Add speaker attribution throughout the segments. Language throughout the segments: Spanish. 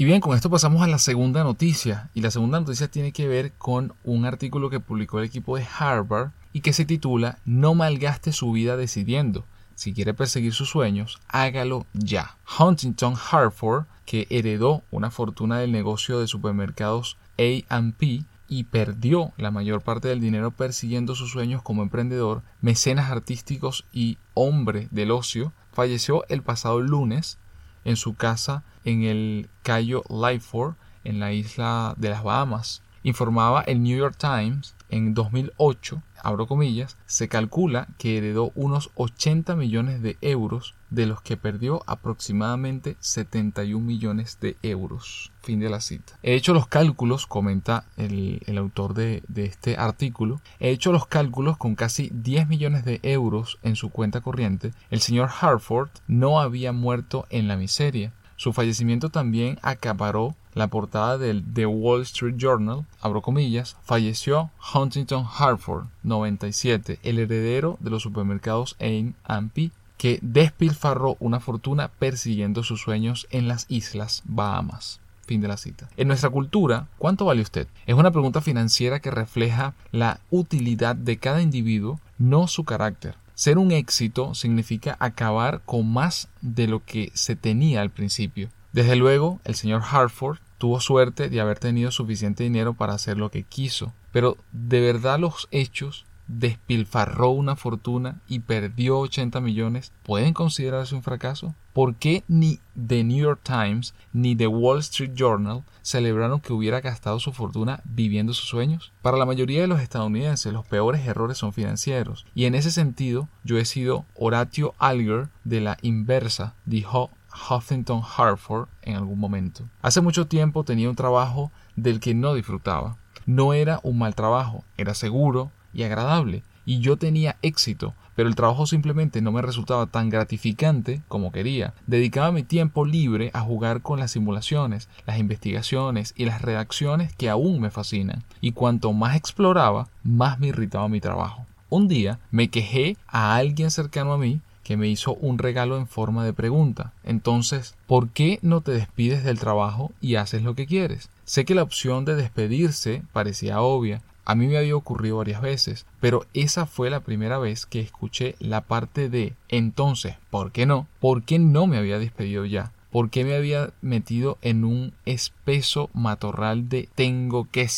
Speaker 1: Y bien, con esto pasamos a la segunda noticia. Y la segunda noticia tiene que ver con un artículo que publicó el equipo de Harvard y que se titula No malgaste su vida decidiendo. Si quiere perseguir sus sueños, hágalo ya. Huntington Hartford, que heredó una fortuna del negocio de supermercados A&P y perdió la mayor parte del dinero persiguiendo sus sueños como emprendedor, mecenas artísticos y hombre del ocio, falleció el pasado lunes en su casa en el Cayo Lyford, en la isla de las Bahamas. Informaba el New York Times en 2008, abro comillas, se calcula que heredó unos 80 millones de euros, de los que perdió aproximadamente 71 millones de euros. Fin de la cita. He hecho los cálculos, comenta el, autor de, este artículo, he hecho los cálculos con casi 10 millones de euros en su cuenta corriente. El señor Hartford no había muerto en la miseria. Su fallecimiento también acaparó la portada del The Wall Street Journal, abro comillas, falleció Huntington Hartford, 97, el heredero de los supermercados A&P, que despilfarró una fortuna persiguiendo sus sueños en las islas Bahamas. Fin de la cita. En nuestra cultura, ¿cuánto vale usted? Es una pregunta financiera que refleja la utilidad de cada individuo, no su carácter. Ser un éxito significa acabar con más de lo que se tenía al principio. Desde luego, el señor Hartford tuvo suerte de haber tenido suficiente dinero para hacer lo que quiso, pero de verdad los hechos despilfarró una fortuna y perdió 80 millones, ¿pueden considerarse un fracaso? ¿Por qué ni The New York Times ni The Wall Street Journal celebraron que hubiera gastado su fortuna viviendo sus sueños? Para la mayoría de los estadounidenses los peores errores son financieros, y en ese sentido yo he sido Horatio Alger de la inversa, dijo Huffington Hartford en algún momento. Hace mucho tiempo tenía un trabajo del que no disfrutaba. No era un mal trabajo, era seguro y agradable, y yo tenía éxito, pero el trabajo simplemente no me resultaba tan gratificante como quería. Dedicaba mi tiempo libre a jugar con las simulaciones, las investigaciones y las redacciones que aún me fascinan, y cuanto más exploraba, más me irritaba mi trabajo. Un día me quejé a alguien cercano a mí que me hizo un regalo en forma de pregunta. Entonces, ¿por qué no te despides del trabajo y haces lo que quieres? Sé que la opción de despedirse parecía obvia, a mí me había ocurrido varias veces, pero esa fue la primera vez que escuché la parte de entonces, ¿por qué no? ¿Por qué no me había despedido ya? ¿Por qué me había metido en un espeso matorral de tengo que?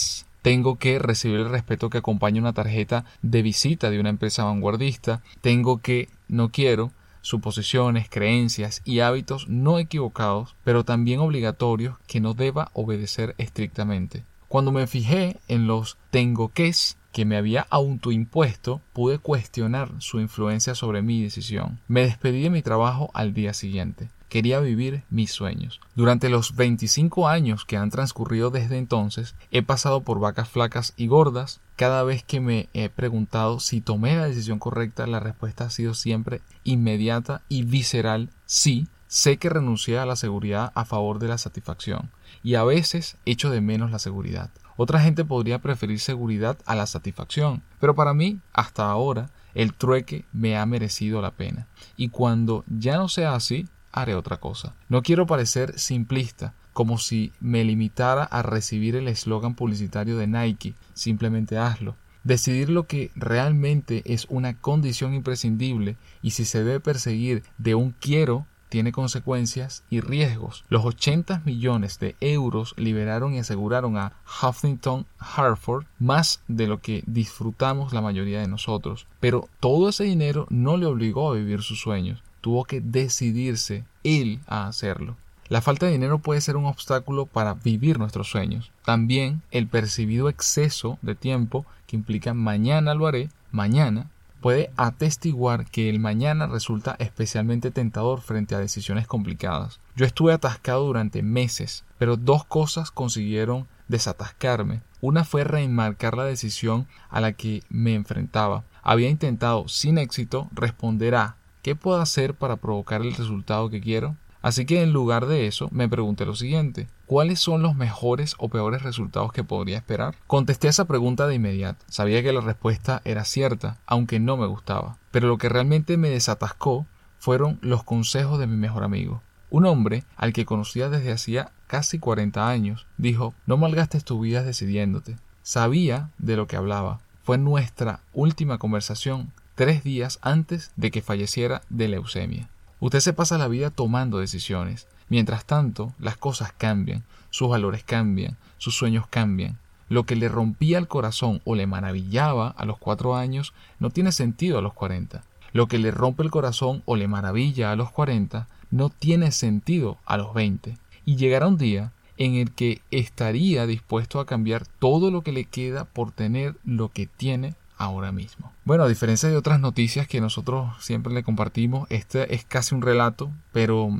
Speaker 1: Tengo que recibir el respeto que acompaña una tarjeta de visita de una empresa vanguardista, tengo que, no quiero, suposiciones, creencias y hábitos no equivocados, pero también obligatorios que no deba obedecer estrictamente. Cuando me fijé en los tengo es que me había autoimpuesto, pude cuestionar su influencia sobre mi decisión. Me despedí de mi trabajo al día siguiente. Quería vivir mis sueños. Durante los 25 años que han transcurrido desde entonces, he pasado por vacas flacas y gordas. Cada vez que me he preguntado si tomé la decisión correcta, la respuesta ha sido siempre inmediata y visceral sí. Sé que renuncié a la seguridad a favor de la satisfacción y a veces echo de menos la seguridad. Otra gente podría preferir seguridad a la satisfacción, pero para mí, hasta ahora, el trueque me ha merecido la pena. Y cuando ya no sea así, haré otra cosa. No quiero parecer simplista, como si me limitara a recibir el eslogan publicitario de Nike, simplemente hazlo. Decidir lo que realmente es una condición imprescindible y si se debe perseguir de un quiero tiene consecuencias y riesgos. Los 80 millones de euros liberaron y aseguraron a Huffington Hartford más de lo que disfrutamos la mayoría de nosotros. Pero todo ese dinero no le obligó a vivir sus sueños tuvo que decidirse él a hacerlo. La falta de dinero puede ser un obstáculo para vivir nuestros sueños. También el percibido exceso de tiempo que implica mañana lo haré, mañana, puede atestiguar que el mañana resulta especialmente tentador frente a decisiones complicadas. Yo estuve atascado durante meses, pero dos cosas consiguieron desatascarme. Una fue reenmarcar la decisión a la que me enfrentaba. Había intentado sin éxito responder a ¿Qué puedo hacer para provocar el resultado que quiero? Así que en lugar de eso, me pregunté lo siguiente, ¿cuáles son los mejores o peores resultados que podría esperar? Contesté esa pregunta de inmediato. Sabía que la respuesta era cierta, aunque no me gustaba. Pero lo que realmente me desatascó fueron los consejos de mi mejor amigo. Un hombre al que conocía desde hacía casi 40 años dijo, no malgastes tu vida decidiéndote. Sabía de lo que hablaba. Fue nuestra última conversación tres días antes de que falleciera de leucemia. Usted se pasa la vida tomando decisiones. Mientras tanto, las cosas cambian, sus valores cambian, sus sueños cambian. Lo que le rompía el corazón o le maravillaba a los cuatro años no tiene sentido a los cuarenta. Lo que le rompe el corazón o le maravilla a los cuarenta no tiene sentido a los 20 y llegará un día en el que estaría dispuesto a cambiar todo lo que le queda por tener lo que tiene ahora mismo. Bueno, a diferencia de otras noticias que nosotros siempre le compartimos, este es casi un relato, pero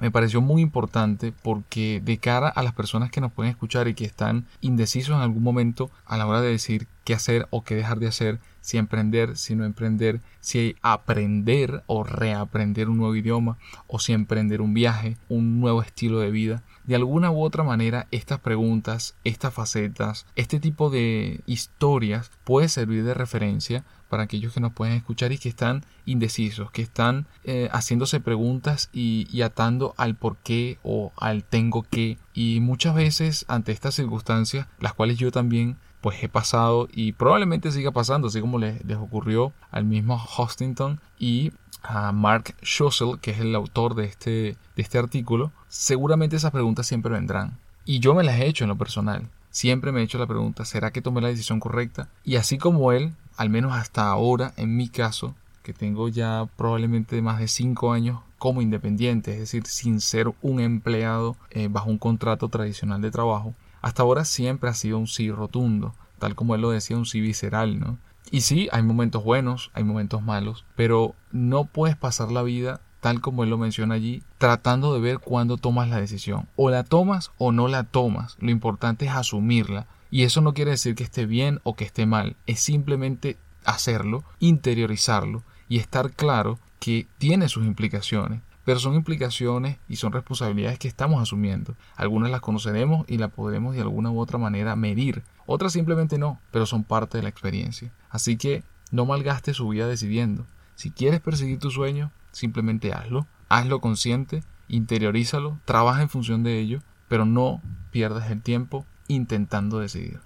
Speaker 1: me pareció muy importante porque de cara a las personas que nos pueden escuchar y que están indecisos en algún momento a la hora de decir qué hacer o qué dejar de hacer, si emprender, si no emprender, si aprender o reaprender un nuevo idioma o si emprender un viaje, un nuevo estilo de vida. De alguna u otra manera, estas preguntas, estas facetas, este tipo de historias puede servir de referencia para aquellos que nos pueden escuchar y que están indecisos, que están eh, haciéndose preguntas y, atando al por qué o al tengo que. Y muchas veces ante estas circunstancias, las cuales yo también pues he pasado y probablemente siga pasando, así como les, ocurrió al mismo Hostington y a Mark Schussel, que es el autor de este, de este artículo, seguramente esas preguntas siempre vendrán. Y yo me las he hecho en lo personal. Siempre me he hecho la pregunta, ¿será que tomé la decisión correcta? Y así como él, al menos hasta ahora, en mi caso, que tengo ya probablemente más de 5 años como independiente, es decir, sin ser un empleado eh, bajo un contrato tradicional de trabajo, hasta ahora siempre ha sido un sí rotundo, tal como él lo decía, un sí visceral, ¿no? Y sí, hay momentos buenos, hay momentos malos, pero no puedes pasar la vida tal como él lo menciona allí, tratando de ver cuándo tomas la decisión. O la tomas o no la tomas. Lo importante es asumirla. Y eso no quiere decir que esté bien o que esté mal. Es simplemente hacerlo, interiorizarlo y estar claro que tiene sus implicaciones pero son implicaciones y son responsabilidades que estamos asumiendo. Algunas las conoceremos y las podremos de alguna u otra manera medir, otras simplemente no, pero son parte de la experiencia. Así que no malgastes su vida decidiendo. Si quieres perseguir tu sueño, simplemente hazlo, hazlo consciente, interiorízalo, trabaja en función de ello, pero no pierdas el tiempo intentando decidir.